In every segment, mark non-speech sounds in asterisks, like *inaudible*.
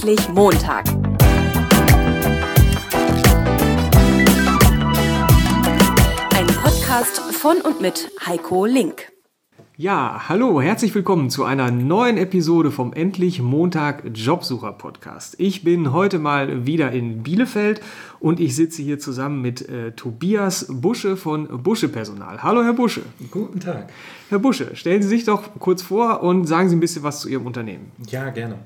Endlich Montag. Ein Podcast von und mit Heiko Link. Ja, hallo, herzlich willkommen zu einer neuen Episode vom Endlich Montag Jobsucher Podcast. Ich bin heute mal wieder in Bielefeld und ich sitze hier zusammen mit äh, Tobias Busche von Busche Personal. Hallo, Herr Busche. Guten Tag. Herr Busche, stellen Sie sich doch kurz vor und sagen Sie ein bisschen was zu Ihrem Unternehmen. Ja, gerne.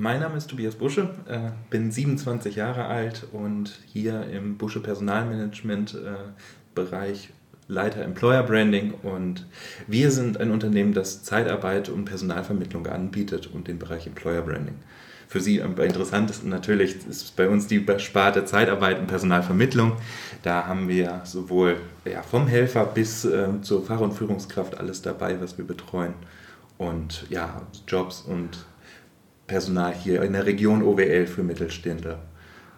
Mein Name ist Tobias Busche, äh, bin 27 Jahre alt und hier im Busche Personalmanagement äh, Bereich Leiter Employer Branding und wir sind ein Unternehmen, das Zeitarbeit und Personalvermittlung anbietet und den Bereich Employer Branding. Für Sie am interessantesten natürlich ist bei uns die Sparte Zeitarbeit und Personalvermittlung. Da haben wir sowohl ja, vom Helfer bis äh, zur Fach- und Führungskraft alles dabei, was wir betreuen. Und ja, Jobs und Personal hier in der Region OWL für Mittelständler,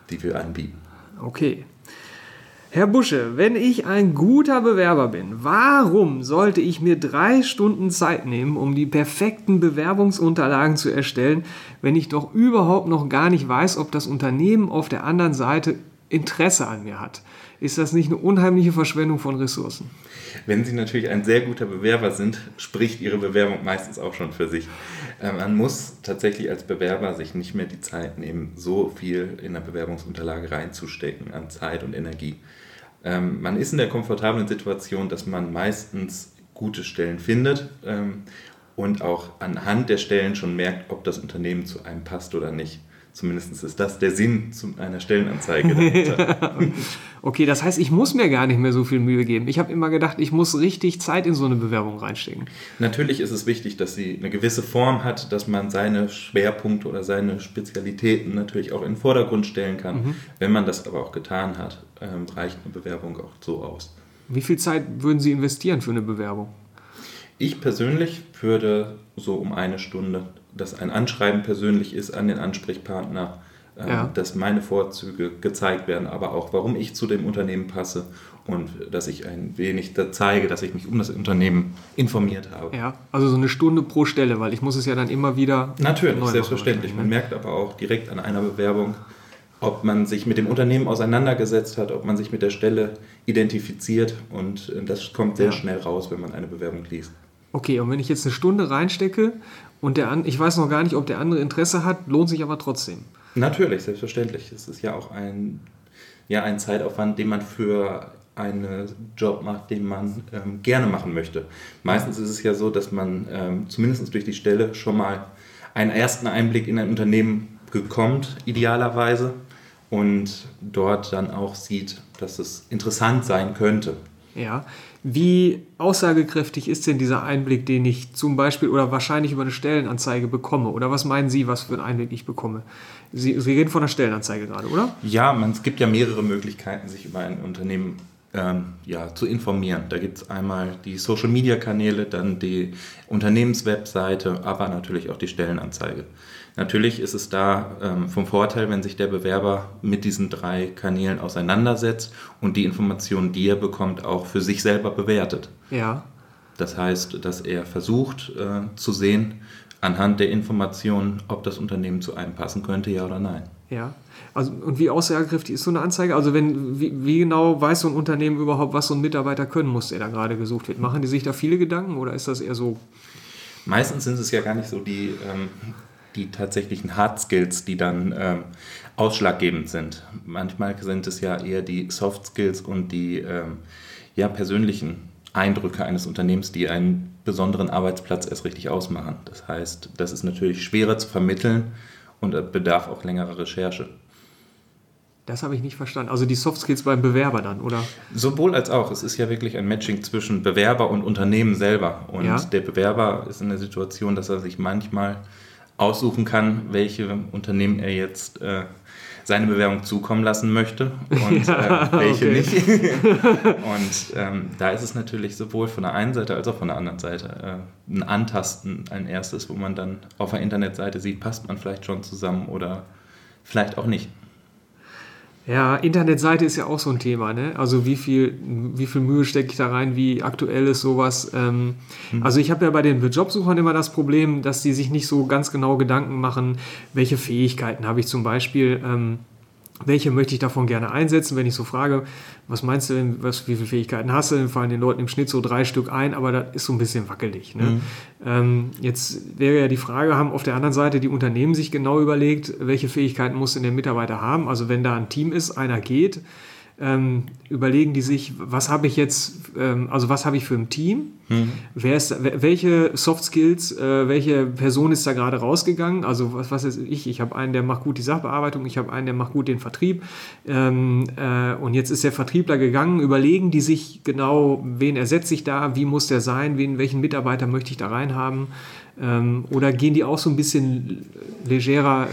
die wir anbieten. Okay. Herr Busche, wenn ich ein guter Bewerber bin, warum sollte ich mir drei Stunden Zeit nehmen, um die perfekten Bewerbungsunterlagen zu erstellen, wenn ich doch überhaupt noch gar nicht weiß, ob das Unternehmen auf der anderen Seite Interesse an mir hat? Ist das nicht eine unheimliche Verschwendung von Ressourcen? Wenn Sie natürlich ein sehr guter Bewerber sind, spricht Ihre Bewerbung meistens auch schon für sich. Äh, man muss tatsächlich als Bewerber sich nicht mehr die Zeit nehmen, so viel in der Bewerbungsunterlage reinzustecken an Zeit und Energie. Ähm, man ist in der komfortablen Situation, dass man meistens gute Stellen findet ähm, und auch anhand der Stellen schon merkt, ob das Unternehmen zu einem passt oder nicht. Zumindest ist das der Sinn einer Stellenanzeige. *laughs* okay, das heißt, ich muss mir gar nicht mehr so viel Mühe geben. Ich habe immer gedacht, ich muss richtig Zeit in so eine Bewerbung reinstecken. Natürlich ist es wichtig, dass sie eine gewisse Form hat, dass man seine Schwerpunkte oder seine Spezialitäten natürlich auch in den Vordergrund stellen kann. Mhm. Wenn man das aber auch getan hat, ähm, reicht eine Bewerbung auch so aus. Wie viel Zeit würden Sie investieren für eine Bewerbung? Ich persönlich würde so um eine Stunde dass ein Anschreiben persönlich ist an den Ansprechpartner, ähm, ja. dass meine Vorzüge gezeigt werden, aber auch warum ich zu dem Unternehmen passe und dass ich ein wenig da zeige, dass ich mich um das Unternehmen informiert habe. Ja, also so eine Stunde pro Stelle, weil ich muss es ja dann immer wieder. Natürlich, selbstverständlich. Man ne? merkt aber auch direkt an einer Bewerbung, ob man sich mit dem Unternehmen auseinandergesetzt hat, ob man sich mit der Stelle identifiziert und äh, das kommt sehr ja. schnell raus, wenn man eine Bewerbung liest. Okay, und wenn ich jetzt eine Stunde reinstecke und der ich weiß noch gar nicht, ob der andere Interesse hat, lohnt sich aber trotzdem. Natürlich, selbstverständlich. Es ist ja auch ein, ja, ein Zeitaufwand, den man für einen Job macht, den man ähm, gerne machen möchte. Meistens ist es ja so, dass man ähm, zumindest durch die Stelle schon mal einen ersten Einblick in ein Unternehmen bekommt, idealerweise, und dort dann auch sieht, dass es interessant sein könnte. Ja, wie aussagekräftig ist denn dieser Einblick, den ich zum Beispiel oder wahrscheinlich über eine Stellenanzeige bekomme? Oder was meinen Sie, was für einen Einblick ich bekomme? Sie, Sie reden von einer Stellenanzeige gerade, oder? Ja, man, es gibt ja mehrere Möglichkeiten, sich über ein Unternehmen ähm, ja, zu informieren. Da gibt es einmal die Social-Media-Kanäle, dann die Unternehmenswebseite, aber natürlich auch die Stellenanzeige. Natürlich ist es da ähm, vom Vorteil, wenn sich der Bewerber mit diesen drei Kanälen auseinandersetzt und die Informationen, die er bekommt, auch für sich selber bewertet. Ja. Das heißt, dass er versucht äh, zu sehen, anhand der Informationen, ob das Unternehmen zu einem passen könnte, ja oder nein. Ja. Also, und wie aussagekräftig ist so eine Anzeige? Also, wenn, wie, wie, genau weiß so ein Unternehmen überhaupt, was so ein Mitarbeiter können muss, der da gerade gesucht wird? Machen die sich da viele Gedanken oder ist das eher so? Meistens sind es ja gar nicht so die, ähm, die tatsächlichen Hard Skills, die dann ähm, ausschlaggebend sind. Manchmal sind es ja eher die Soft Skills und die ähm, ja, persönlichen Eindrücke eines Unternehmens, die einen besonderen Arbeitsplatz erst richtig ausmachen. Das heißt, das ist natürlich schwerer zu vermitteln und bedarf auch längerer Recherche. Das habe ich nicht verstanden. Also die Soft Skills beim Bewerber dann, oder? Sowohl als auch. Es ist ja wirklich ein Matching zwischen Bewerber und Unternehmen selber. Und ja. der Bewerber ist in der Situation, dass er sich manchmal aussuchen kann, welche Unternehmen er jetzt äh, seine Bewerbung zukommen lassen möchte *laughs* und ja, äh, welche nicht. *laughs* und ähm, da ist es natürlich sowohl von der einen Seite als auch von der anderen Seite äh, ein Antasten, ein erstes, wo man dann auf der Internetseite sieht, passt man vielleicht schon zusammen oder vielleicht auch nicht. Ja, Internetseite ist ja auch so ein Thema, ne? Also wie viel, wie viel Mühe stecke ich da rein, wie aktuell ist sowas? Ähm, mhm. Also ich habe ja bei den Jobsuchern immer das Problem, dass die sich nicht so ganz genau Gedanken machen, welche Fähigkeiten habe ich zum Beispiel. Ähm, welche möchte ich davon gerne einsetzen, wenn ich so frage, was meinst du denn, was, wie viele Fähigkeiten hast du, dann fallen den Leuten im Schnitt so drei Stück ein, aber das ist so ein bisschen wackelig. Ne? Mhm. Ähm, jetzt wäre ja die Frage, haben auf der anderen Seite die Unternehmen sich genau überlegt, welche Fähigkeiten muss denn der Mitarbeiter haben? Also wenn da ein Team ist, einer geht, ähm, überlegen die sich, was habe ich jetzt, ähm, also was habe ich für ein Team? Mhm. Wer ist, welche Soft Skills, äh, welche Person ist da gerade rausgegangen? Also was, was ist ich? Ich habe einen, der macht gut die Sachbearbeitung, ich habe einen, der macht gut den Vertrieb. Ähm, äh, und jetzt ist der Vertriebler gegangen, überlegen die sich genau, wen ersetze ich da, wie muss der sein, wen, welchen Mitarbeiter möchte ich da reinhaben? Ähm, oder gehen die auch so ein bisschen legerer,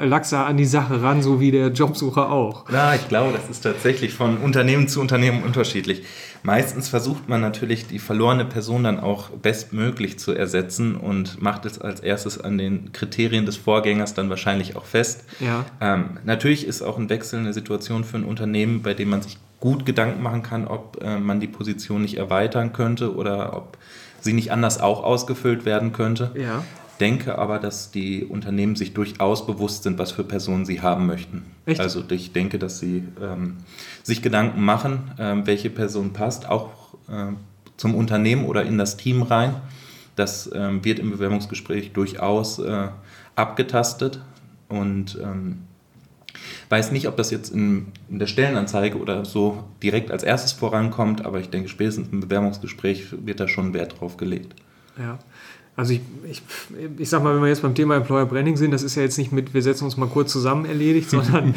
äh, laxer an die Sache ran, so wie der Jobsucher auch? Ja, ich glaube, das ist tatsächlich von Unternehmen zu Unternehmen unterschiedlich. Meistens versucht man natürlich, die verlorene Person dann auch bestmöglich zu ersetzen und macht es als erstes an den Kriterien des Vorgängers dann wahrscheinlich auch fest. Ja. Ähm, natürlich ist auch ein Wechsel eine Situation für ein Unternehmen, bei dem man sich gut Gedanken machen kann, ob äh, man die Position nicht erweitern könnte oder ob sie nicht anders auch ausgefüllt werden könnte. Ja. Denke aber, dass die Unternehmen sich durchaus bewusst sind, was für Personen sie haben möchten. Echt? Also ich denke, dass sie ähm, sich Gedanken machen, ähm, welche Person passt, auch äh, zum Unternehmen oder in das Team rein. Das ähm, wird im Bewerbungsgespräch durchaus äh, abgetastet und ähm, weiß nicht, ob das jetzt in, in, der Stellenanzeige oder so direkt als erstes vorankommt, aber ich denke, spätestens im Bewerbungsgespräch wird da schon Wert drauf gelegt. Ja. Also ich, ich, ich sag mal, wenn wir jetzt beim Thema Employer Branding sind, das ist ja jetzt nicht mit, wir setzen uns mal kurz zusammen erledigt, sondern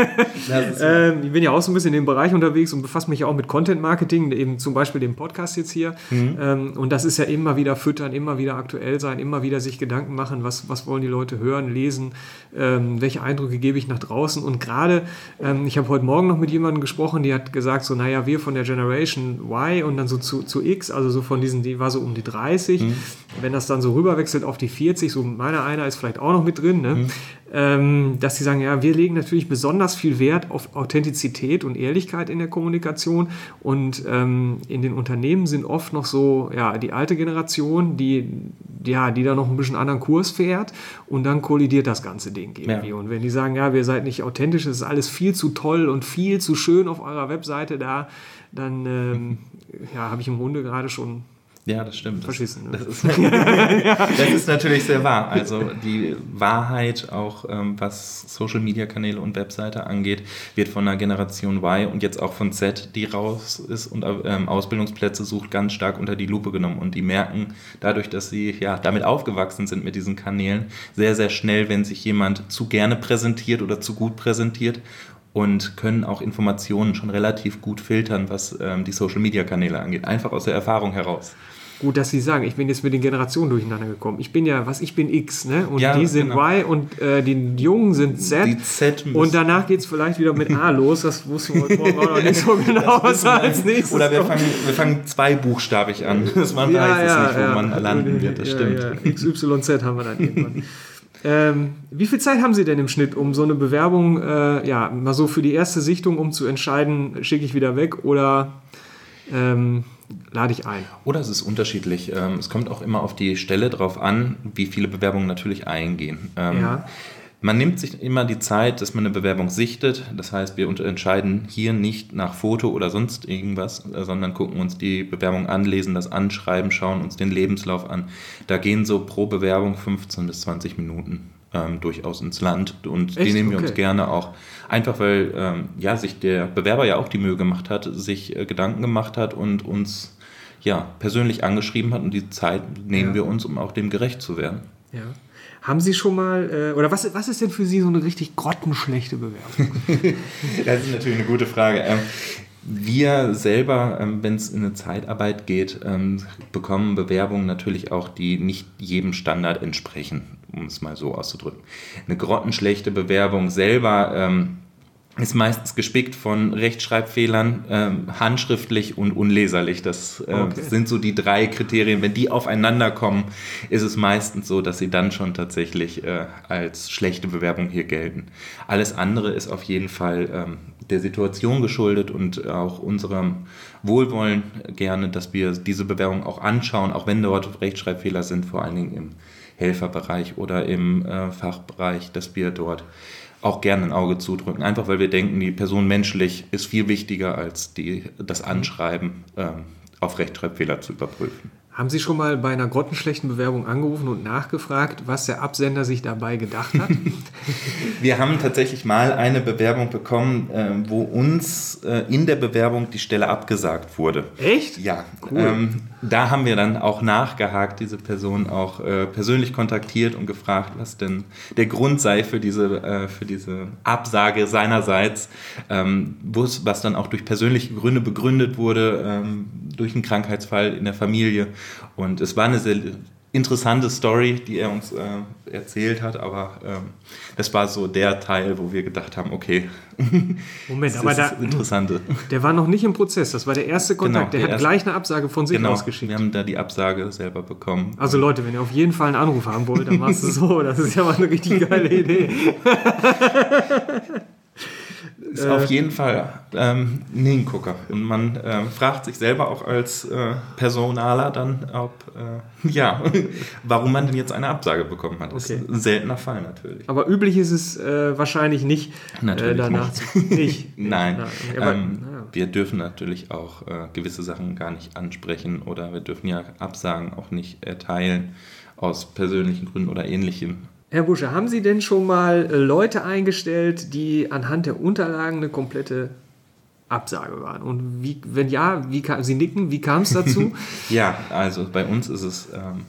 *laughs* äh, ich bin ja auch so ein bisschen in dem Bereich unterwegs und befasse mich ja auch mit Content Marketing, eben zum Beispiel dem Podcast jetzt hier. Mhm. Ähm, und das ist ja immer wieder füttern, immer wieder aktuell sein, immer wieder sich Gedanken machen, was, was wollen die Leute hören, lesen, ähm, welche Eindrücke gebe ich nach draußen. Und gerade, ähm, ich habe heute Morgen noch mit jemandem gesprochen, die hat gesagt, so, naja, wir von der Generation Y und dann so zu, zu X, also so von diesen, die war so um die 30. Mhm. Wenn das dann so rüberwechselt auf die 40, so meiner einer ist vielleicht auch noch mit drin, ne? Mhm. Ähm, dass sie sagen, ja, wir legen natürlich besonders viel Wert auf Authentizität und Ehrlichkeit in der Kommunikation und ähm, in den Unternehmen sind oft noch so, ja, die alte Generation, die, ja, die da noch ein bisschen anderen Kurs fährt und dann kollidiert das ganze Ding irgendwie. Ja. Und wenn die sagen, ja, wir seid nicht authentisch, es ist alles viel zu toll und viel zu schön auf eurer Webseite da, dann ähm, *laughs* ja, habe ich im Grunde gerade schon ja, das stimmt. Verschissen. Das, das, ist, *laughs* *laughs* das, ist, natürlich sehr wahr. Also die Wahrheit, auch ähm, was Social Media Kanäle und Webseite angeht, wird von der Generation Y und jetzt auch von Z, die raus ist und ähm, Ausbildungsplätze sucht, ganz stark unter die Lupe genommen. Und die merken dadurch, dass sie ja damit aufgewachsen sind mit diesen Kanälen, sehr, sehr schnell, wenn sich jemand zu gerne präsentiert oder zu gut präsentiert und können auch Informationen schon relativ gut filtern, was ähm, die Social-Media-Kanäle angeht. Einfach aus der Erfahrung heraus. Gut, dass Sie sagen, ich bin jetzt mit den Generationen durcheinander gekommen. Ich bin ja, was ich bin X, ne? Und ja, die sind genau. Y und äh, die Jungen sind Z. Die Z und danach geht es vielleicht wieder mit A *laughs* los. Das wussten wir heute Morgen auch noch nicht so genau, was als nächstes Oder wir fangen, wir fangen zweibuchstabig an. *laughs* Das man ja, weiß ja, es nicht, wo man landen wird. Das stimmt. XYZ haben wir dann irgendwann. *laughs* Ähm, wie viel Zeit haben Sie denn im Schnitt, um so eine Bewerbung, äh, ja, mal so für die erste Sichtung, um zu entscheiden, schicke ich wieder weg oder ähm, lade ich ein. Oder es ist unterschiedlich. Ähm, es kommt auch immer auf die Stelle drauf an, wie viele Bewerbungen natürlich eingehen. Ähm, ja. Man nimmt sich immer die Zeit, dass man eine Bewerbung sichtet. Das heißt, wir entscheiden hier nicht nach Foto oder sonst irgendwas, äh, sondern gucken uns die Bewerbung an, lesen das Anschreiben, schauen uns den Lebenslauf an. Da gehen so pro Bewerbung 15 bis 20 Minuten ähm, durchaus ins Land und Echt? die nehmen wir okay. uns gerne auch. Einfach weil ähm, ja, sich der Bewerber ja auch die Mühe gemacht hat, sich äh, Gedanken gemacht hat und uns ja, persönlich angeschrieben hat und die Zeit nehmen ja. wir uns, um auch dem gerecht zu werden. Ja. Haben Sie schon mal, äh, oder was, was ist denn für Sie so eine richtig grottenschlechte Bewerbung? *laughs* das ist natürlich eine gute Frage. Ähm, wir selber, ähm, wenn es in eine Zeitarbeit geht, ähm, bekommen Bewerbungen natürlich auch, die nicht jedem Standard entsprechen, um es mal so auszudrücken. Eine grottenschlechte Bewerbung selber ähm, ist meistens gespickt von Rechtschreibfehlern, ähm, handschriftlich und unleserlich. Das äh, Okay. sind so die drei Kriterien. Wenn die aufeinander kommen, ist es meistens so, dass sie dann schon tatsächlich äh, als schlechte Bewerbung hier gelten. Alles andere ist auf jeden Fall ähm, der Situation geschuldet und auch unserem Wohlwollen gerne, dass wir diese Bewerbung auch anschauen, auch wenn dort Rechtschreibfehler sind, vor allen Dingen im Helferbereich oder im äh, Fachbereich, dass wir dort auch gerne ein Auge zudrücken. Einfach weil wir denken, die Person menschlich ist viel wichtiger als die, das Anschreiben ähm, auf Rechtschreibfehler zu überprüfen. Haben Sie schon mal bei einer grottenschlechten Bewerbung angerufen und nachgefragt, was der Absender sich dabei gedacht hat? *laughs* Wir haben tatsächlich mal eine Bewerbung bekommen, äh, wo uns äh, in der Bewerbung die Stelle abgesagt wurde. Echt? Ja, Cool. ähm, da haben wir dann auch nachgehakt, diese Person auch äh, persönlich kontaktiert und gefragt, was denn der Grund sei für diese, äh, für diese Absage seinerseits, ähm, was dann auch durch persönliche Gründe begründet wurde, ähm, durch einen Krankheitsfall in der Familie. Und es war eine sehr interessante Story, die er uns äh, erzählt hat, aber ähm, das war so der Teil, wo wir gedacht haben, okay, *laughs* Moment, das aber ist da, das Interessante. der war noch nicht im Prozess. Das war der erste Kontakt. Genau, der der hat erste- gleich eine Absage von sich Genau, ausgeschickt. wir haben da die Absage selber bekommen. Also Leute, wenn ihr auf jeden Fall einen Anruf haben wollt, dann machst du so. Das ist ja mal eine richtig geile Idee. *laughs* ist Äh, auf jeden Fall ähm, ein Hingucker. Und man ähm, fragt sich selber auch als äh, Personaler dann, ob, äh, *laughs* ja, *laughs* warum man denn jetzt eine Absage bekommen hat. Das Okay. ist ein seltener Fall natürlich. Aber üblich ist es äh, wahrscheinlich nicht, Natürlich äh, danach nicht. zu. Nicht. *laughs* Nein, Nein, aber- ähm, ja. wir dürfen natürlich auch äh, gewisse Sachen gar nicht ansprechen oder wir dürfen ja Absagen auch nicht erteilen aus persönlichen Gründen oder ähnlichem. Herr Busche, haben Sie denn schon mal äh, Leute eingestellt, die anhand der Unterlagen eine komplette Absage waren? Und wie, wenn ja, wie kam, Sie nicken, wie kam es dazu? *laughs* Ja, also bei uns ist es ähm,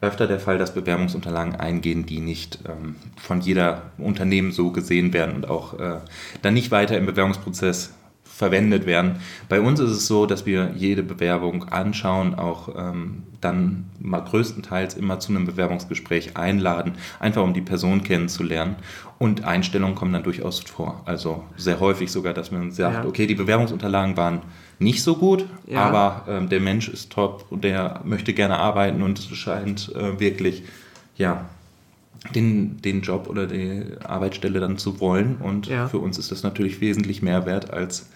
öfter der Fall, dass Bewerbungsunterlagen eingehen, die nicht ähm, von jeder Unternehmen so gesehen werden und auch äh, dann nicht weiter im Bewerbungsprozess verwendet werden. Bei uns ist es so, dass wir jede Bewerbung anschauen, auch ähm, dann mal größtenteils immer zu einem Bewerbungsgespräch einladen, einfach um die Person kennenzulernen. Und Einstellungen kommen dann durchaus vor. Also sehr häufig sogar, dass man sagt, Ja. okay, die Bewerbungsunterlagen waren nicht so gut, Ja. aber ähm, der Mensch ist top und der möchte gerne arbeiten und scheint äh, wirklich, ja, den, den Job oder die Arbeitsstelle dann zu wollen. Und Ja. für uns ist das natürlich wesentlich mehr wert als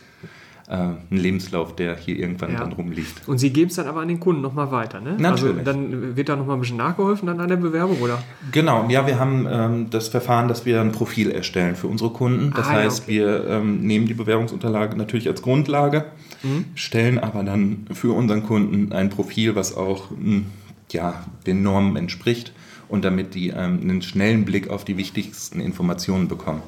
äh, ein Lebenslauf, der hier irgendwann Ja. dann rumliegt. Und Sie geben es dann aber an den Kunden nochmal weiter, ne? Also Natürlich. dann wird da nochmal ein bisschen nachgeholfen dann an der Bewerbung, oder? Genau, ja, wir haben ähm, das Verfahren, dass wir ein Profil erstellen für unsere Kunden. Das Ah, heißt, okay. wir ähm, nehmen die Bewerbungsunterlage natürlich als Grundlage, Mhm. stellen aber dann für unseren Kunden ein Profil, was auch mh, ja, den Normen entspricht und damit die ähm, einen schnellen Blick auf die wichtigsten Informationen bekommen.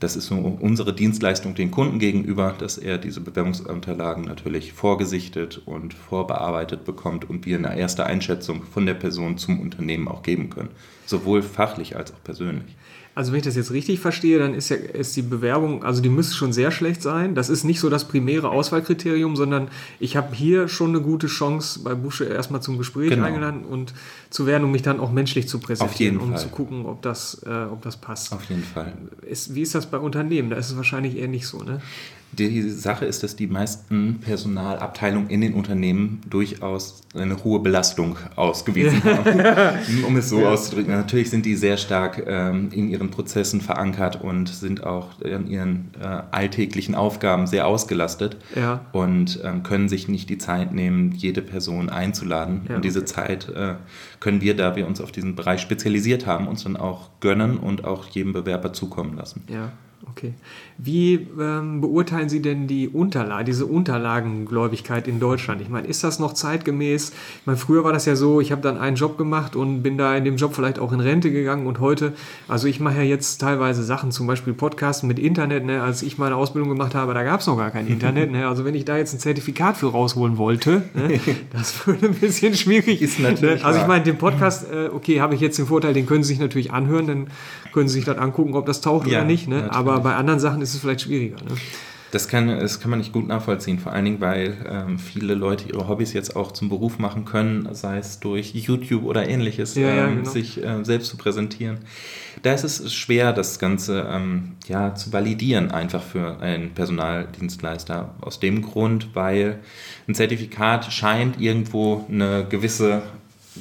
Das ist so unsere Dienstleistung den Kunden gegenüber, dass er diese Bewerbungsunterlagen natürlich vorgesichtet und vorbearbeitet bekommt und wir eine erste Einschätzung von der Person zum Unternehmen auch geben können. Sowohl fachlich als auch persönlich. Also wenn ich das jetzt richtig verstehe, dann ist ja ist die Bewerbung, also die müsste schon sehr schlecht sein. Das ist nicht so das primäre Auswahlkriterium, sondern ich habe hier schon eine gute Chance, bei Busche erstmal zum Gespräch Genau. eingeladen und zu werden, um mich dann auch menschlich zu präsentieren, um Fall. zu gucken, ob das, äh, ob das passt. Auf jeden Fall. Ist, wie ist das bei Unternehmen? Da ist es wahrscheinlich eher nicht so, ne? Die Sache ist, dass die meisten Personalabteilungen in den Unternehmen durchaus eine hohe Belastung ausgewiesen *laughs* haben, um es so auszudrücken. Natürlich sind die sehr stark ähm, in ihren Prozessen verankert und sind auch in ihren äh, alltäglichen Aufgaben sehr ausgelastet Ja. und ähm, können sich nicht die Zeit nehmen, jede Person einzuladen. Ja, und diese okay. Zeit äh, können wir, da wir uns auf diesen Bereich spezialisiert haben, uns dann auch gönnen und auch jedem Bewerber zukommen lassen. Ja, okay. Wie ähm, beurteilen Sie denn die Unterlage, diese Unterlagengläubigkeit in Deutschland? Ich meine, ist das noch zeitgemäß? Ich meine, früher war das ja so, ich habe dann einen Job gemacht und bin da in dem Job vielleicht auch in Rente gegangen und heute, also ich mache ja jetzt teilweise Sachen, zum Beispiel Podcasten mit Internet, ne? als ich meine Ausbildung gemacht habe, da gab es noch gar kein *laughs* Internet, ne? also wenn ich da jetzt ein Zertifikat für rausholen wollte, ne? *laughs* das würde ein bisschen schwierig Ist natürlich Ne? Also ich meine, den Podcast, äh, okay, habe ich jetzt den Vorteil, den können Sie sich natürlich anhören, dann können Sie sich dann angucken, ob das taucht Ja, oder nicht. Ne? Aber bei anderen Sachen ist es vielleicht schwieriger. Ne? Das kann, das kann man nicht gut nachvollziehen, vor allen Dingen, weil ähm, viele Leute ihre Hobbys jetzt auch zum Beruf machen können, sei es durch YouTube oder ähnliches, Ja, ja, ähm, genau. sich äh, selbst zu präsentieren. Da ist es schwer, das Ganze ähm, ja, zu validieren, einfach für einen Personaldienstleister. Aus dem Grund, weil ein Zertifikat scheint irgendwo eine gewisse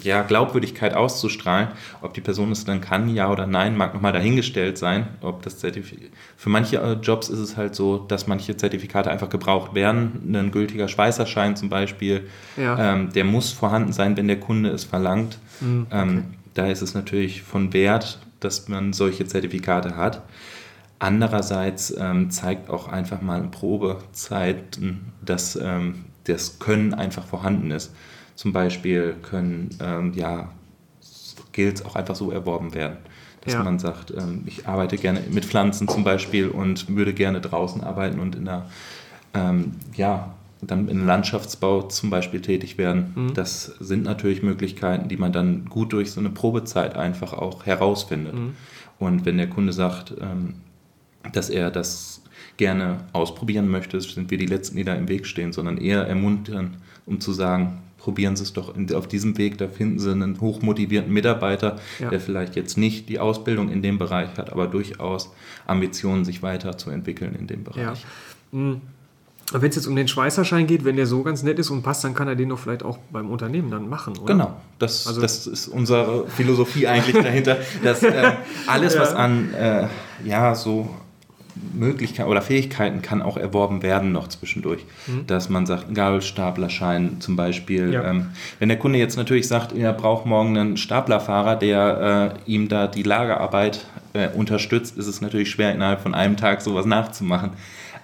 ja, Glaubwürdigkeit auszustrahlen. Ob die Person es dann kann, ja oder nein, mag nochmal dahingestellt sein. Ob das Für manche äh, Jobs ist es halt so, dass manche Zertifikate einfach gebraucht werden. Ein gültiger Schweißerschein zum Beispiel, Ja. ähm, der muss vorhanden sein, wenn der Kunde es verlangt. Mhm, Ähm, da ist es natürlich von Wert, dass man solche Zertifikate hat. Andererseits ähm, zeigt auch einfach mal in Probezeiten, dass ähm, das Können einfach vorhanden ist. Zum Beispiel können ähm, ja, Skills auch einfach so erworben werden. Dass Ja. man sagt, ähm, ich arbeite gerne mit Pflanzen zum Beispiel und würde gerne draußen arbeiten und in der, ähm, ja, dann im Landschaftsbau zum Beispiel tätig werden. Mhm. Das sind natürlich Möglichkeiten, die man dann gut durch so eine Probezeit einfach auch herausfindet. Mhm. Und wenn der Kunde sagt, ähm, dass er das gerne ausprobieren möchte, sind wir die Letzten, die da im Weg stehen, sondern eher ermuntern, um zu sagen, probieren Sie es doch auf diesem Weg, da finden Sie einen hochmotivierten Mitarbeiter, Ja. der vielleicht jetzt nicht die Ausbildung in dem Bereich hat, aber durchaus Ambitionen, sich weiterzuentwickeln in dem Ja. Bereich. Mhm. Wenn es jetzt um den Schweißerschein geht, wenn der so ganz nett ist und passt, dann kann er den doch vielleicht auch beim Unternehmen dann machen, oder? Genau, das, Also- das ist unsere Philosophie eigentlich dahinter, dass äh, *laughs* alles, was Ja. an äh, ja, so Möglichkeiten oder Fähigkeiten kann auch erworben werden noch zwischendurch. Dass man sagt, ein Gabelstaplerschein zum Beispiel. Ja. Ähm, wenn der Kunde jetzt natürlich sagt, er braucht morgen einen Staplerfahrer, der äh, ihm da die Lagerarbeit äh, unterstützt, ist es natürlich schwer, innerhalb von einem Tag sowas nachzumachen.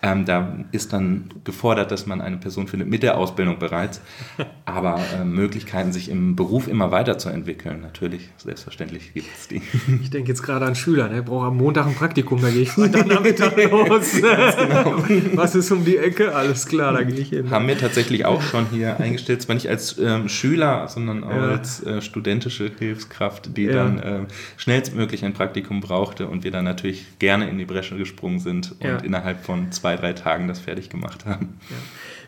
Ähm, da ist dann gefordert, dass man eine Person findet mit der Ausbildung bereits. Aber äh, Möglichkeiten, sich im Beruf immer weiterzuentwickeln, natürlich, selbstverständlich gibt es die. *laughs* Ich denke jetzt gerade an Schüler, der braucht am Montag ein Praktikum, da gehe ich Freitagnachmittag *laughs* los. genau. Was ist um die Ecke? Alles klar, da gehe ich hin. Haben wir tatsächlich auch schon hier eingestellt, zwar nicht als ähm, Schüler, sondern auch Ja. als äh, studentische Hilfskraft, die Ja. dann ähm, schnellstmöglich ein Praktikum brauchte und wir dann natürlich gerne in die Bresche gesprungen sind und Ja. innerhalb von zwei, drei Tagen das fertig gemacht haben.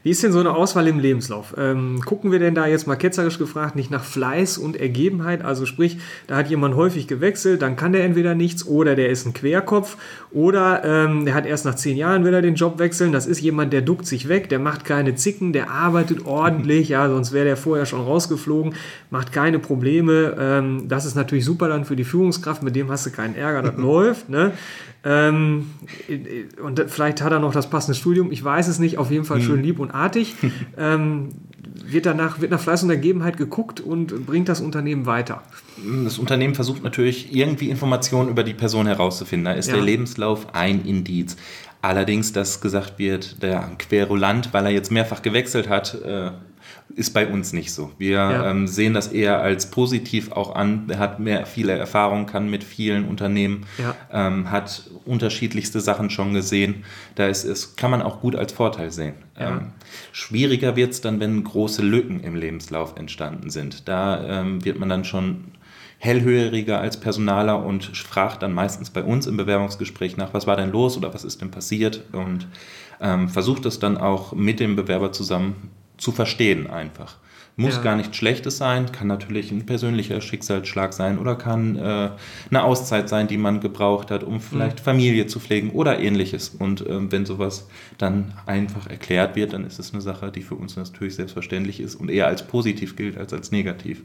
Wie ist denn so eine Auswahl im Lebenslauf? Ähm, gucken wir denn da jetzt mal ketzerisch gefragt nicht nach Fleiß und Ergebenheit? Also sprich, da hat jemand häufig gewechselt, dann kann der entweder nichts oder der ist ein Querkopf oder ähm, der hat erst nach zehn Jahren wieder den Job wechseln. Das ist jemand, der duckt sich weg, der macht keine Zicken, der arbeitet ordentlich, ja, sonst wäre der vorher schon rausgeflogen, macht keine Probleme. Ähm, das ist natürlich super dann für die Führungskraft, mit dem hast du keinen Ärger, das *laughs* läuft. Ne? Ähm, und vielleicht hat er noch das passende Studium, ich weiß es nicht, auf jeden Fall schön lieb und artig. *laughs* wird danach wird nach Fleiß und Ergebenheit geguckt und bringt das Unternehmen weiter. Das Unternehmen versucht natürlich irgendwie Informationen über die Person herauszufinden. Da ist Ja. der Lebenslauf ein Indiz. Allerdings, dass gesagt wird, der Querulant, weil er jetzt mehrfach gewechselt hat, äh, ist bei uns nicht so. Wir Ja. ähm, sehen das eher als positiv auch an. Er hat mehr viele Erfahrungen, kann mit vielen Unternehmen, Ja. ähm, hat unterschiedlichste Sachen schon gesehen. Da ist es, kann man auch gut als Vorteil sehen. Ja. Ähm, schwieriger wird es dann, wenn große Lücken im Lebenslauf entstanden sind. Da ähm, wird man dann schon hellhöriger als Personaler und fragt dann meistens bei uns im Bewerbungsgespräch nach, was war denn los oder was ist denn passiert und ähm, versucht es dann auch mit dem Bewerber zusammen zu verstehen einfach. Muss Ja. gar nichts Schlechtes sein, kann natürlich ein persönlicher Schicksalsschlag sein oder kann äh, eine Auszeit sein, die man gebraucht hat, um vielleicht Familie zu pflegen oder ähnliches. Und ähm, wenn sowas dann einfach erklärt wird, dann ist es eine Sache, die für uns natürlich selbstverständlich ist und eher als positiv gilt als als negativ.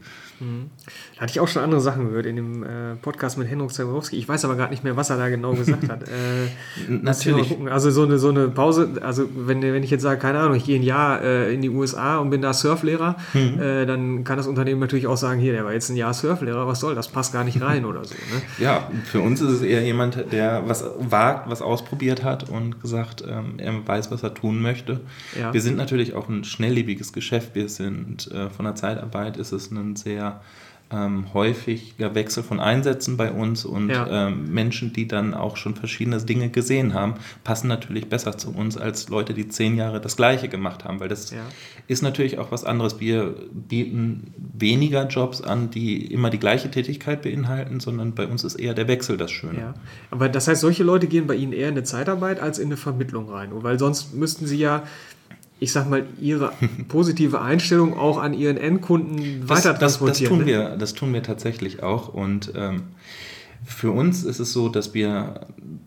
Da hatte ich auch schon andere Sachen gehört in dem äh, Podcast mit Henrik Zaborowski. Ich weiß aber gerade nicht mehr, was er da genau gesagt hat. *laughs* Äh, Natürlich. Also so eine, so eine Pause, also wenn, wenn ich jetzt sage, keine Ahnung, ich gehe ein Jahr äh, in die USA und bin da Surflehrer, Mhm. äh, dann kann das Unternehmen natürlich auch sagen, hier, der war jetzt ein Jahr Surflehrer, was soll, das passt gar nicht rein oder so. Ne? *laughs* Ja, für uns ist es eher jemand, der was wagt, was ausprobiert hat und gesagt, ähm, er weiß, was er tun möchte. Ja. Wir sind natürlich auch ein schnelllebiges Geschäft. Wir sind äh, von der Zeitarbeit ist es ein sehr ähm, häufiger Wechsel von Einsätzen bei uns und Ja. ähm, Menschen, die dann auch schon verschiedene Dinge gesehen haben, passen natürlich besser zu uns als Leute, die zehn Jahre das Gleiche gemacht haben, weil das Ja. ist natürlich auch was anderes. Wir bieten weniger Jobs an, die immer die gleiche Tätigkeit beinhalten, sondern bei uns ist eher der Wechsel das Schöne. Ja. Aber das heißt, solche Leute gehen bei Ihnen eher in eine Zeitarbeit als in eine Vermittlung rein, weil sonst müssten Sie ja ich sag mal, ihre *laughs* positive Einstellung auch an ihren Endkunden das, weiter transportieren. Das, das, tun ne? wir, das tun wir tatsächlich auch. Und ähm, für uns ist es so, dass wir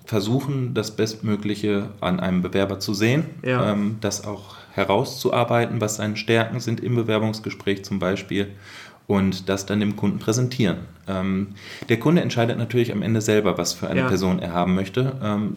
versuchen, das Bestmögliche an einem Bewerber zu sehen, ja. ähm, das auch herauszuarbeiten, was seine Stärken sind im Bewerbungsgespräch zum Beispiel und das dann dem Kunden präsentieren. Ähm, der Kunde entscheidet natürlich am Ende selber, was für eine ja. Person er haben möchte. Ähm,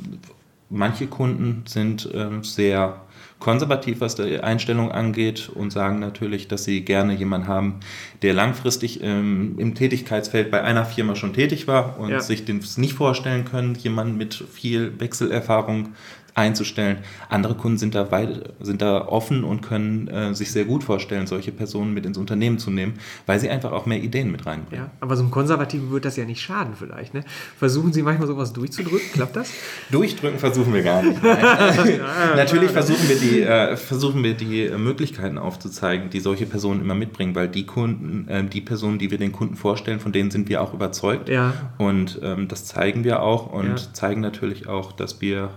manche Kunden sind ähm, sehr konservativ, was die Einstellung angeht und sagen natürlich, dass sie gerne jemanden haben, der langfristig ähm, im Tätigkeitsfeld bei einer Firma schon tätig war und ja. sich das nicht vorstellen können, jemanden mit viel Wechselerfahrung einzustellen. Andere Kunden sind da, weit, sind da offen und können äh, sich sehr gut vorstellen, solche Personen mit ins Unternehmen zu nehmen, weil sie einfach auch mehr Ideen mit reinbringen. Ja, aber so einem Konservativen wird das ja nicht schaden vielleicht. Ne? Versuchen Sie manchmal sowas durchzudrücken? Klappt das? *laughs* Durchdrücken versuchen wir gar nicht. *laughs* Natürlich versuchen wir, die, äh, versuchen wir die äh, Möglichkeiten aufzuzeigen, die solche Personen immer mitbringen, weil die Kunden, äh, die Personen, die wir den Kunden vorstellen, von denen sind wir auch überzeugt. Ja. Und ähm, das zeigen wir auch und ja. zeigen natürlich auch, dass wir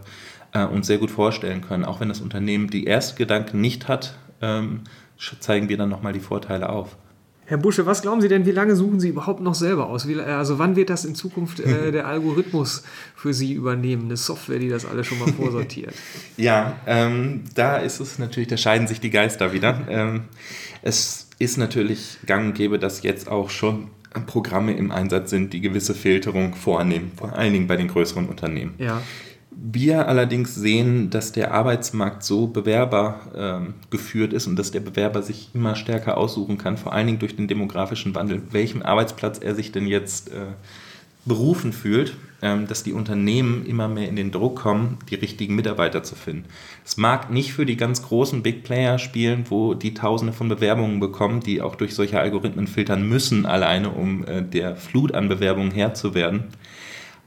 äh, uns sehr gut vorstellen können. Auch wenn das Unternehmen die erste Gedanken nicht hat, ähm, zeigen wir dann nochmal die Vorteile auf. Herr Busche, was glauben Sie denn, wie lange suchen Sie überhaupt noch selber aus? Wie, also wann wird das in Zukunft äh, *laughs* der Algorithmus für Sie übernehmen, eine Software, die das alles schon mal vorsortiert? *laughs* ja, ähm, da ist es natürlich, da scheiden sich die Geister wieder. *laughs* Ähm, es ist natürlich gang und gäbe, dass jetzt auch schon Programme im Einsatz sind, die gewisse Filterung vornehmen, vor allen Dingen bei den größeren Unternehmen. Ja. Wir allerdings sehen, dass der Arbeitsmarkt so Bewerber ähm, geführt ist und dass der Bewerber sich immer stärker aussuchen kann, vor allen Dingen durch den demografischen Wandel, welchen Arbeitsplatz er sich denn jetzt äh, berufen fühlt, ähm, dass die Unternehmen immer mehr in den Druck kommen, die richtigen Mitarbeiter zu finden. Es mag nicht für die ganz großen Big Player spielen, wo die Tausende von Bewerbungen bekommen, die auch durch solche Algorithmen filtern müssen, alleine um äh, der Flut an Bewerbungen Herr zu werden.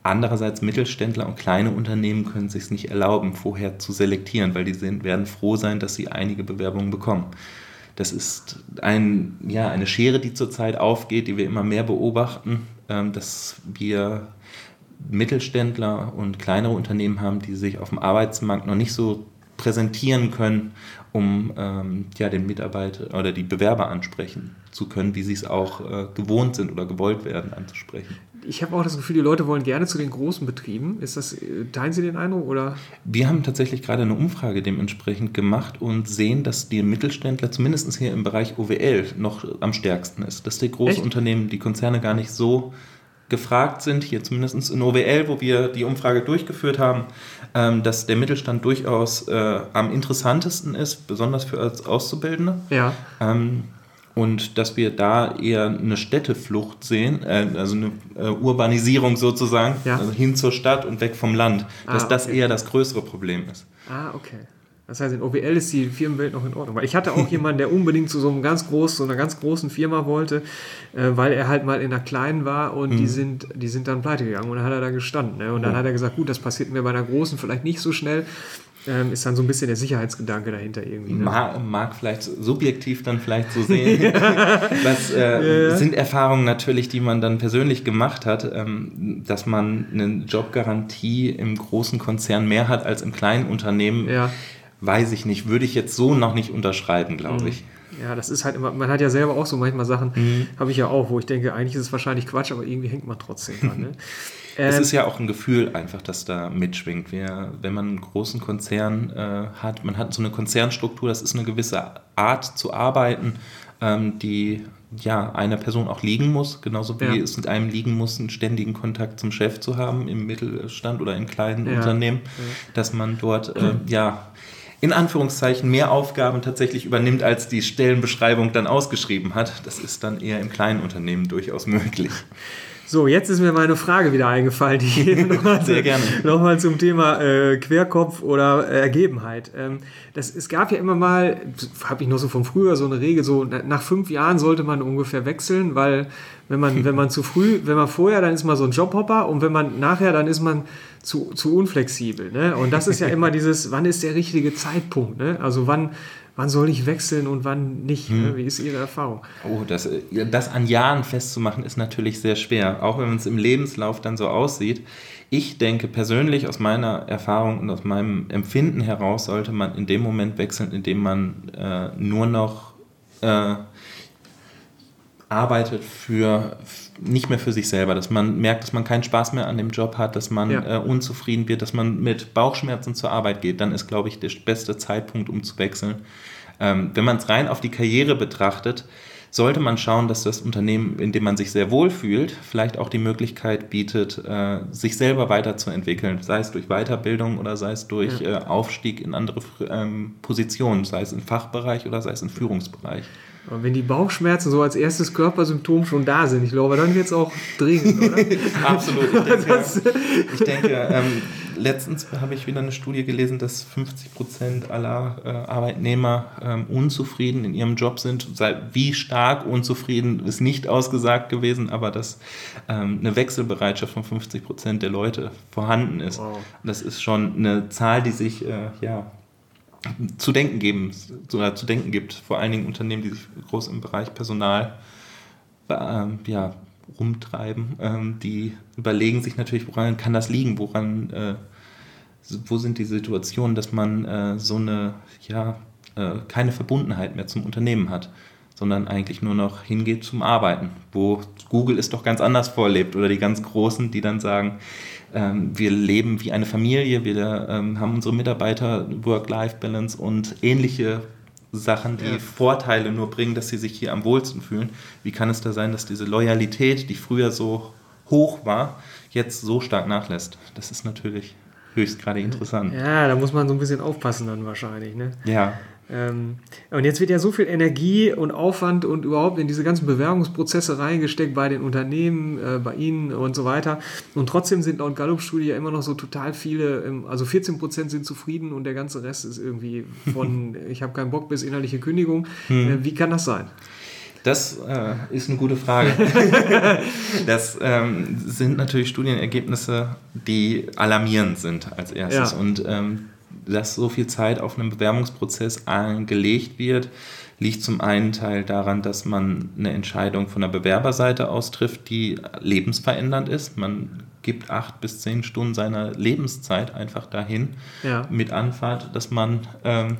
Andererseits Mittelständler und kleine Unternehmen können es sich nicht erlauben, vorher zu selektieren, weil die sind, werden froh sein, dass sie einige Bewerbungen bekommen. Das ist ein, ja, eine Schere, die zurzeit aufgeht, die wir immer mehr beobachten, ähm, dass wir Mittelständler und kleinere Unternehmen haben, die sich auf dem Arbeitsmarkt noch nicht so präsentieren können, um ähm, ja, den Mitarbeiter oder die Bewerber ansprechen zu können, wie sie es auch äh, gewohnt sind oder gewollt werden anzusprechen ich habe auch das Gefühl, die Leute wollen gerne zu den großen Betrieben. Ist das, teilen Sie den Eindruck? Oder? Wir haben tatsächlich gerade eine Umfrage dementsprechend gemacht und sehen, dass die Mittelständler zumindest hier im Bereich OWL noch am stärksten ist. Dass die Großunternehmen, die Konzerne gar nicht so gefragt sind, hier zumindest in OWL, wo wir die Umfrage durchgeführt haben, ähm, dass der Mittelstand durchaus äh, am interessantesten ist, besonders für als Auszubildende. Ja. Ähm, und dass wir da eher eine Städteflucht sehen, äh, also eine äh, Urbanisierung sozusagen, ja. also hin zur Stadt und weg vom Land, dass ah, okay. das eher das größere Problem ist. Ah, okay. Das heißt, in OWL ist die Firmenwelt noch in Ordnung. Weil ich hatte auch *laughs* jemanden, der unbedingt zu so, einem ganz groß, so einer ganz großen Firma wollte, äh, weil er halt mal in einer kleinen war und mhm. die, sind, die sind dann pleite gegangen und dann hat er da gestanden. Ne? Und dann oh. hat er gesagt, gut, das passiert mir bei einer großen vielleicht nicht so schnell ähm, ist dann so ein bisschen der Sicherheitsgedanke dahinter irgendwie. Ne? Mag, mag, vielleicht subjektiv dann vielleicht so sehen. *laughs* Was äh, ja. sind Erfahrungen natürlich, die man dann persönlich gemacht hat, ähm, dass man eine Jobgarantie im großen Konzern mehr hat als im kleinen Unternehmen. Ja. Weiß ich nicht, würde ich jetzt so noch nicht unterschreiben, glaube mhm. ich. Ja, das ist halt immer, man hat ja selber auch so manchmal Sachen, mhm. habe ich ja auch, wo ich denke, eigentlich ist es wahrscheinlich Quatsch, aber irgendwie hängt man trotzdem dran. Ne? *laughs* es ähm, ist ja auch ein Gefühl einfach, das da mitschwingt. Wir, wenn man einen großen Konzern äh, hat, man hat so eine Konzernstruktur, das ist eine gewisse Art zu arbeiten, ähm, die ja einer Person auch liegen muss, genauso wie ja. es mit einem liegen muss, einen ständigen Kontakt zum Chef zu haben im Mittelstand oder in kleinen ja. Unternehmen, ja. dass man dort äh, *clears throat* ja in Anführungszeichen mehr Aufgaben tatsächlich übernimmt, als die Stellenbeschreibung dann ausgeschrieben hat. Das ist dann eher im kleinen Unternehmen durchaus möglich. So, jetzt ist mir meine Frage wieder eingefallen, die ich *laughs* nochmal, Sehr gerne. nochmal zum Thema äh, Querkopf oder äh, Ergebenheit. Ähm, das, es gab ja immer mal, habe ich noch so von früher so eine Regel, so nach fünf Jahren sollte man ungefähr wechseln, weil wenn man, *laughs* wenn man zu früh, wenn man vorher, dann ist man so ein Jobhopper und wenn man nachher, dann ist man zu, zu unflexibel. Ne? Und das ist ja immer *laughs* dieses, wann ist der richtige Zeitpunkt? Ne? Also wann, wann soll ich wechseln und wann nicht? Hm. Wie ist Ihre Erfahrung? Oh, das, das an Jahren festzumachen ist natürlich sehr schwer, auch wenn es im Lebenslauf dann so aussieht. Ich denke persönlich aus meiner Erfahrung und aus meinem Empfinden heraus sollte man in dem Moment wechseln, in dem man äh, nur noch äh, arbeitet für nicht mehr für sich selber, dass man merkt, dass man keinen Spaß mehr an dem Job hat, dass man ja. äh, unzufrieden wird, dass man mit Bauchschmerzen zur Arbeit geht, dann ist, glaube ich, der beste Zeitpunkt, um zu wechseln. Ähm, wenn man es rein auf die Karriere betrachtet, sollte man schauen, dass das Unternehmen, in dem man sich sehr wohl fühlt, vielleicht auch die Möglichkeit bietet, äh, sich selber weiterzuentwickeln, sei es durch Weiterbildung oder sei es durch ja. äh, Aufstieg in andere ähm, Positionen, sei es im Fachbereich oder sei es im Führungsbereich. Und wenn die Bauchschmerzen so als erstes Körpersymptom schon da sind, ich glaube, dann wird es auch dringend, oder? *laughs* Absolut. Ich denke, ich denke ähm, letztens habe ich wieder eine Studie gelesen, dass 50 Prozent aller äh, Arbeitnehmer ähm, unzufrieden in ihrem Job sind. Wie stark unzufrieden ist nicht ausgesagt gewesen, aber dass ähm, eine Wechselbereitschaft von 50 Prozent der Leute vorhanden ist. Wow. Das ist schon eine Zahl, die sich äh, ja, zu denken geben, oder zu denken gibt, vor allen Dingen Unternehmen, die sich groß im Bereich Personal äh, ja, rumtreiben, ähm, die überlegen sich natürlich, woran kann das liegen, woran, äh, wo sind die Situationen, dass man äh, so eine, ja, äh, keine Verbundenheit mehr zum Unternehmen hat, sondern eigentlich nur noch hingeht zum Arbeiten, wo Google es doch ganz anders vorlebt oder die ganz Großen, die dann sagen, ähm, wir leben wie eine Familie, wir ähm, haben unsere Mitarbeiter Work-Life-Balance und ähnliche Sachen, die ja. Vorteile nur bringen, dass sie sich hier am wohlsten fühlen. Wie kann es da sein, dass diese Loyalität, die früher so hoch war, jetzt so stark nachlässt? Das ist natürlich höchst gerade interessant. Ja, da muss man so ein bisschen aufpassen dann wahrscheinlich. Ne? Ja. Ähm, und jetzt wird ja so viel Energie und Aufwand und überhaupt in diese ganzen Bewerbungsprozesse reingesteckt bei den Unternehmen, äh, bei Ihnen und so weiter. Und trotzdem sind laut Gallup-Studie ja immer noch so total viele, ähm, also 14 Prozent sind zufrieden und der ganze Rest ist irgendwie von *laughs* ich habe keinen Bock bis innerliche Kündigung. Hm. Äh, wie kann das sein? Das äh, ist eine gute Frage. *laughs* das ähm, sind natürlich Studienergebnisse, die alarmierend sind als erstes. Ja. Und ähm, dass so viel Zeit auf einen Bewerbungsprozess angelegt wird, liegt zum einen Teil daran, dass man eine Entscheidung von der Bewerberseite aus trifft, die lebensverändernd ist. Man gibt acht bis zehn Stunden seiner Lebenszeit einfach dahin ja. mit Anfahrt, dass man ähm,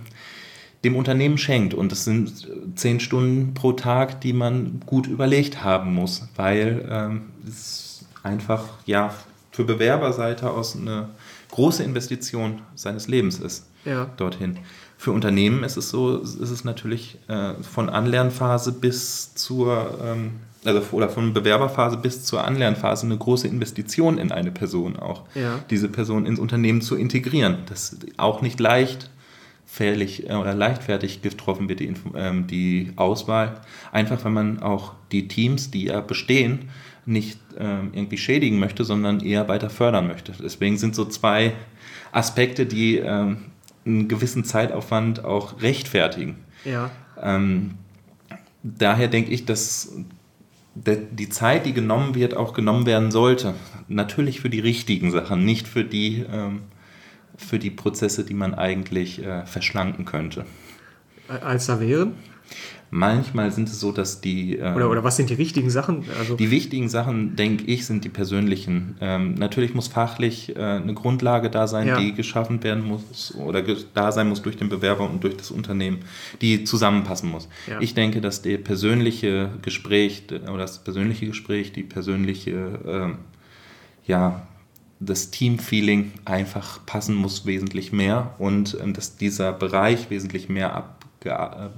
dem Unternehmen schenkt. Und das sind zehn Stunden pro Tag, die man gut überlegt haben muss, weil ähm, es einfach ja für Bewerberseite aus eine große Investition seines Lebens ist ja. dorthin. Für Unternehmen ist es so, ist es natürlich äh, von Anlernphase bis zur, ähm, also oder von Bewerberphase bis zur Anlernphase eine große Investition in eine Person auch. Ja. Diese Person ins Unternehmen zu integrieren. Das ist auch nicht leicht fährlich äh, oder leichtfertig getroffen wird, die, ähm, die Auswahl. Einfach, weil man auch die Teams, die ja bestehen, nicht ähm, irgendwie schädigen möchte, sondern eher weiter fördern möchte. Deswegen sind so zwei Aspekte, die ähm, einen gewissen Zeitaufwand auch rechtfertigen. Ja. Ähm, daher denke ich, dass die Zeit, die genommen wird, auch genommen werden sollte. Natürlich für die richtigen Sachen, nicht für die, ähm, für die Prozesse, die man eigentlich äh, verschlanken könnte. Als da wären? Manchmal sind es so, dass die. Ähm, oder, oder was sind die wichtigen Sachen? Also die wichtigen Sachen, denke ich, sind die persönlichen. Ähm, natürlich muss fachlich äh, eine Grundlage da sein, ja. die geschaffen werden muss oder da sein muss durch den Bewerber und durch das Unternehmen, die zusammenpassen muss. Ja. Ich denke, dass der persönliche Gespräch oder das persönliche Gespräch, die persönliche, äh, ja, das Teamfeeling einfach passen muss wesentlich mehr und äh, dass dieser Bereich wesentlich mehr ab,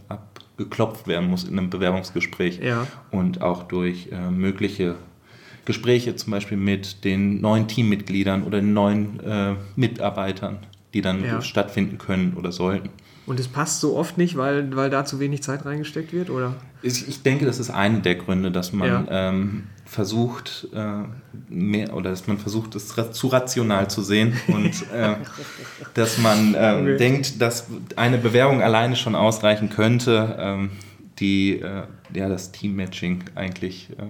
ab geklopft werden muss in einem Bewerbungsgespräch ja. und auch durch äh, mögliche Gespräche zum Beispiel mit den neuen Teammitgliedern oder den neuen äh, Mitarbeitern, die dann ja. stattfinden können oder sollten. Und es passt so oft nicht, weil, weil da zu wenig Zeit reingesteckt wird, oder? Ich, ich denke, das ist einer der Gründe, dass man ja. ähm, versucht, äh, mehr oder dass man versucht, es zu rational zu sehen und *laughs* äh, dass man äh, okay. denkt, dass eine Bewerbung alleine schon ausreichen könnte, ähm, die äh, ja das Teammatching eigentlich äh,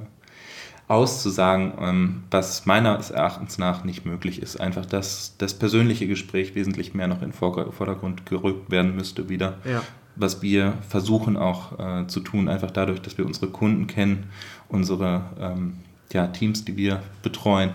auszusagen, ähm, was meines Erachtens nach nicht möglich ist. Einfach, dass das persönliche Gespräch wesentlich mehr noch in den Vordergrund gerückt werden müsste wieder. Ja was wir versuchen auch äh, zu tun, einfach dadurch, dass wir unsere Kunden kennen, unsere ähm, ja, Teams, die wir betreuen.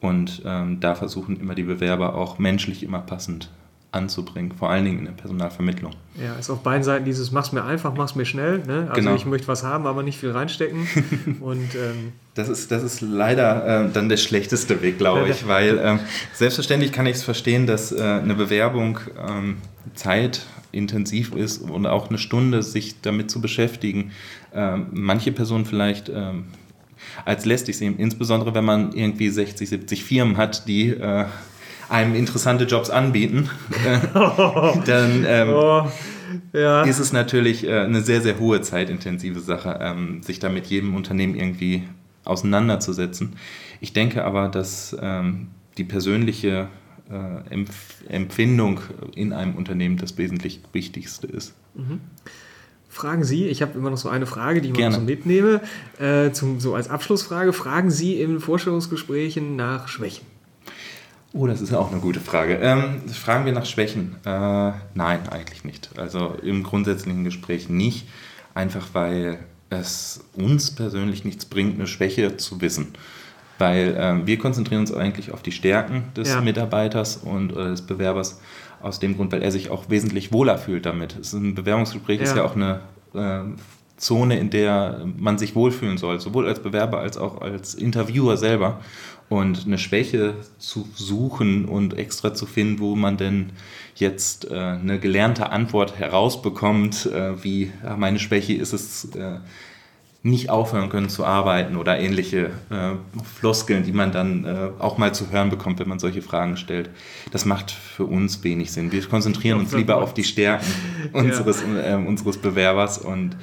Und ähm, da versuchen immer die Bewerber auch menschlich immer passend anzubringen, vor allen Dingen in der Personalvermittlung. Ja, ist auf beiden Seiten dieses mach's mir einfach, mach's mir schnell. Ne? Also genau. ich möchte was haben, aber nicht viel reinstecken. *laughs* Und, ähm das, ist, das ist leider äh, dann der schlechteste Weg, glaube ich, weil äh, selbstverständlich kann ich es verstehen, dass äh, eine Bewerbung ähm, zeitintensiv ist und auch eine Stunde sich damit zu beschäftigen. Ähm, manche Personen vielleicht ähm, als lästig sehen, insbesondere wenn man irgendwie 60, 70 Firmen hat, die äh, einem interessante Jobs anbieten, *laughs* dann ähm, oh, ja. ist es natürlich äh, eine sehr, sehr hohe zeitintensive Sache, ähm, sich da mit jedem Unternehmen irgendwie auseinanderzusetzen. Ich denke aber, dass ähm, die persönliche äh, Empf Empfindung in einem Unternehmen das wesentlich Wichtigste ist. Mhm. Fragen Sie, ich habe immer noch so eine Frage, die ich mal so mitnehme, äh, zum, so als Abschlussfrage. Fragen Sie in Vorstellungsgesprächen nach Schwächen? Oh, das ist auch eine gute Frage. Ähm, fragen wir nach Schwächen? Äh, nein, eigentlich nicht. Also im grundsätzlichen Gespräch nicht. Einfach weil es uns persönlich nichts bringt, eine Schwäche zu wissen. Weil ähm, wir konzentrieren uns eigentlich auf die Stärken des ja. Mitarbeiters und äh, des Bewerbers aus dem Grund, weil er sich auch wesentlich wohler fühlt damit. Es ist ein Bewerbungsgespräch ja. ist ja auch eine äh, Zone, in der man sich wohlfühlen soll, sowohl als Bewerber als auch als Interviewer selber. Und eine Schwäche zu suchen und extra zu finden, wo man denn jetzt äh, eine gelernte Antwort herausbekommt, äh, wie ja, meine Schwäche ist es, äh, nicht aufhören können zu arbeiten oder ähnliche äh, Floskeln, die man dann äh, auch mal zu hören bekommt, wenn man solche Fragen stellt. Das macht für uns wenig Sinn. Wir konzentrieren uns lieber auf die Stärken *laughs* unseres, ja. äh, unseres Bewerbers und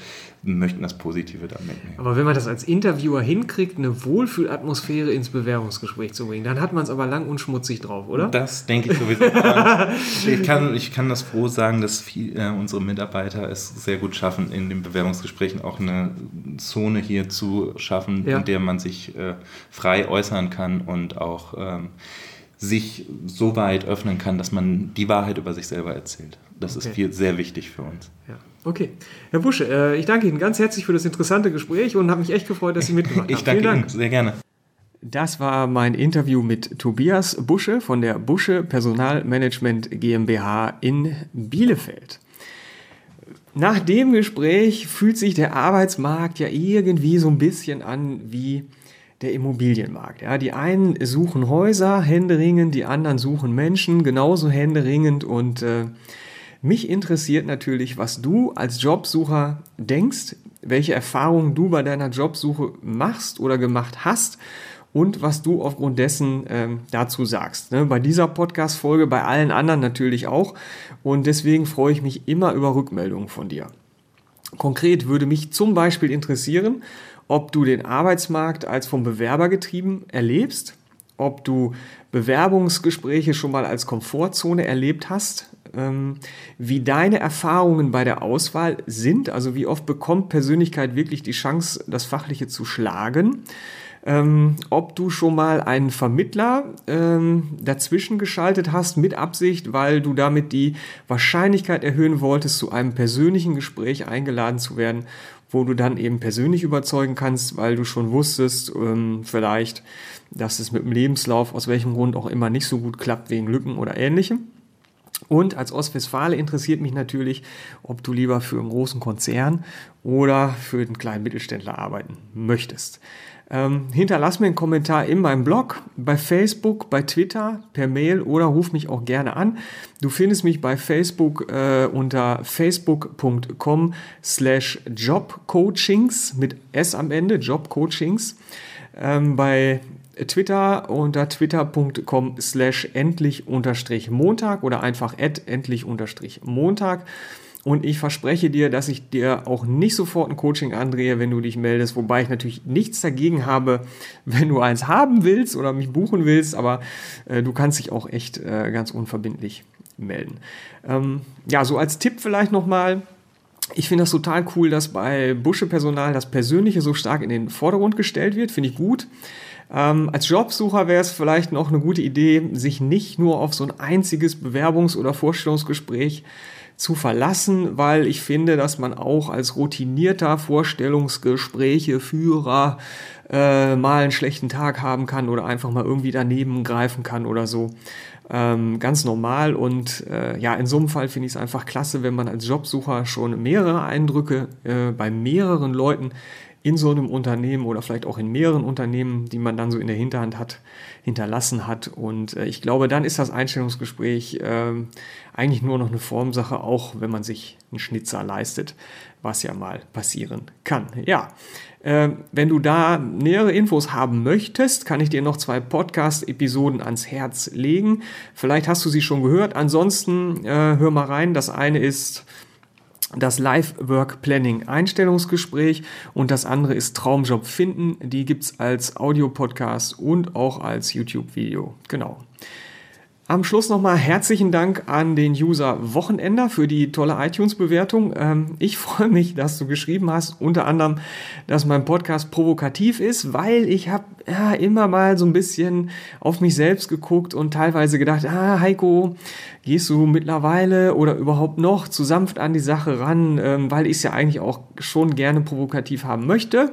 möchten das Positive da mitnehmen. Aber wenn man das als Interviewer hinkriegt, eine Wohlfühlatmosphäre ins Bewerbungsgespräch zu bringen, dann hat man es aber lang und schmutzig drauf, oder? Das denke ich sowieso. ich, kann, ich kann das froh sagen, dass viel, äh, unsere Mitarbeiter es sehr gut schaffen, in den Bewerbungsgesprächen auch eine Zone hier zu schaffen, ja. in der man sich äh, frei äußern kann und auch ähm, sich so weit öffnen kann, dass man die Wahrheit über sich selber erzählt. Das okay. ist viel, sehr wichtig für uns. Ja. Okay. Herr Busche, äh, ich danke Ihnen ganz herzlich für das interessante Gespräch und habe mich echt gefreut, dass Sie mitgemacht *laughs* haben. Ich danke Vielen Dank. Ihnen sehr gerne. Das war mein Interview mit Tobias Busche von der Busche Personalmanagement GmbH in Bielefeld. Nach dem Gespräch fühlt sich der Arbeitsmarkt ja irgendwie so ein bisschen an wie der Immobilienmarkt. Ja, die einen suchen Häuser händeringend, die anderen suchen Menschen genauso händeringend und äh, mich interessiert natürlich, was du als Jobsucher denkst, welche Erfahrungen du bei deiner Jobsuche machst oder gemacht hast und was du aufgrund dessen ähm, dazu sagst. Ne? Bei dieser Podcast-Folge, bei allen anderen natürlich auch. Und deswegen freue ich mich immer über Rückmeldungen von dir. Konkret würde mich zum Beispiel interessieren, ob du den Arbeitsmarkt als vom Bewerber getrieben erlebst, ob du Bewerbungsgespräche schon mal als Komfortzone erlebt hast, ähm, wie deine Erfahrungen bei der Auswahl sind, also wie oft bekommt Persönlichkeit wirklich die Chance, das Fachliche zu schlagen. Ähm, ob du schon mal einen Vermittler ähm, dazwischen geschaltet hast mit Absicht, weil du damit die Wahrscheinlichkeit erhöhen wolltest, zu einem persönlichen Gespräch eingeladen zu werden, wo du dann eben persönlich überzeugen kannst, weil du schon wusstest, ähm, vielleicht, dass es mit dem Lebenslauf aus welchem Grund auch immer nicht so gut klappt, wegen Lücken oder ähnlichem. Und als Ostwestfale interessiert mich natürlich, ob du lieber für einen großen Konzern oder für einen kleinen Mittelständler arbeiten möchtest. Ähm, hinterlass mir einen Kommentar in meinem Blog, bei Facebook, bei Twitter, per Mail oder ruf mich auch gerne an. Du findest mich bei Facebook äh, unter facebook.com slash jobcoachings mit S am Ende, jobcoachings. Ähm, bei Twitter unter twitter.com slash endlich unterstrich Montag oder einfach at endlich unterstrich Montag. Und ich verspreche dir, dass ich dir auch nicht sofort ein Coaching andrehe, wenn du dich meldest. Wobei ich natürlich nichts dagegen habe, wenn du eins haben willst oder mich buchen willst. Aber äh, du kannst dich auch echt äh, ganz unverbindlich melden. Ähm, ja, so als Tipp vielleicht nochmal. Ich finde das total cool, dass bei Busche-Personal das Persönliche so stark in den Vordergrund gestellt wird. Finde ich gut. Ähm, als Jobsucher wäre es vielleicht noch eine gute Idee, sich nicht nur auf so ein einziges Bewerbungs- oder Vorstellungsgespräch zu verlassen, weil ich finde, dass man auch als routinierter Vorstellungsgesprächeführer äh, mal einen schlechten Tag haben kann oder einfach mal irgendwie daneben greifen kann oder so. Ähm, ganz normal und äh, ja, in so einem Fall finde ich es einfach klasse, wenn man als Jobsucher schon mehrere Eindrücke äh, bei mehreren Leuten in so einem Unternehmen oder vielleicht auch in mehreren Unternehmen, die man dann so in der Hinterhand hat, hinterlassen hat. Und äh, ich glaube, dann ist das Einstellungsgespräch äh, eigentlich nur noch eine Formsache, auch wenn man sich einen Schnitzer leistet, was ja mal passieren kann. Ja, äh, wenn du da nähere Infos haben möchtest, kann ich dir noch zwei Podcast-Episoden ans Herz legen. Vielleicht hast du sie schon gehört. Ansonsten äh, hör mal rein. Das eine ist das Live-Work-Planning Einstellungsgespräch und das andere ist Traumjob finden. Die gibt es als Audio-Podcast und auch als YouTube-Video. Genau. Am Schluss nochmal herzlichen Dank an den User Wochenender für die tolle iTunes-Bewertung. Ähm, ich freue mich, dass du geschrieben hast, unter anderem, dass mein Podcast provokativ ist, weil ich habe ja, immer mal so ein bisschen auf mich selbst geguckt und teilweise gedacht, ah, Heiko, gehst du mittlerweile oder überhaupt noch zu sanft an die Sache ran, ähm, weil ich es ja eigentlich auch schon gerne provokativ haben möchte.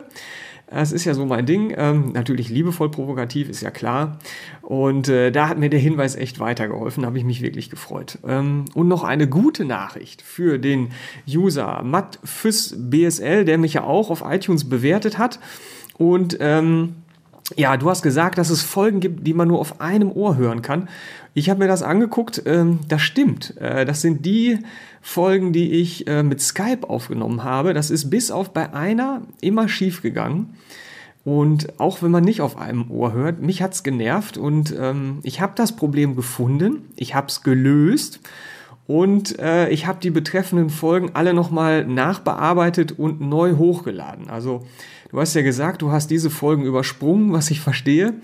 Das ist ja so mein Ding. Ähm, natürlich liebevoll provokativ, ist ja klar. Und äh, da hat mir der Hinweis echt weitergeholfen, habe ich mich wirklich gefreut. Ähm, und noch eine gute Nachricht für den User Matt Füss BSL, der mich ja auch auf iTunes bewertet hat. Und ähm, ja, du hast gesagt, dass es Folgen gibt, die man nur auf einem Ohr hören kann. Ich habe mir das angeguckt, ähm, das stimmt. Äh, das sind die Folgen, die ich äh, mit Skype aufgenommen habe. Das ist bis auf bei einer immer schief gegangen. Und auch wenn man nicht auf einem Ohr hört, mich hat's genervt und ähm, ich habe das Problem gefunden, ich habe es gelöst und äh, ich habe die betreffenden Folgen alle nochmal nachbearbeitet und neu hochgeladen. Also du hast ja gesagt, du hast diese Folgen übersprungen, was ich verstehe.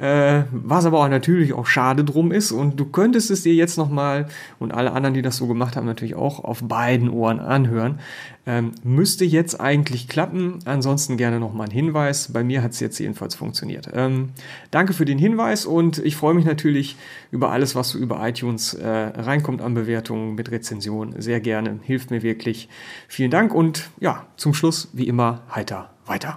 Äh, was aber auch natürlich auch schade drum ist. Und du könntest es dir jetzt nochmal und alle anderen, die das so gemacht haben, natürlich auch auf beiden Ohren anhören. Ähm, müsste jetzt eigentlich klappen. Ansonsten gerne nochmal ein Hinweis. Bei mir hat es jetzt jedenfalls funktioniert. Ähm, danke für den Hinweis und ich freue mich natürlich über alles, was so über iTunes äh, reinkommt an Bewertungen mit Rezension. Sehr gerne. Hilft mir wirklich. Vielen Dank und ja, zum Schluss wie immer heiter weiter.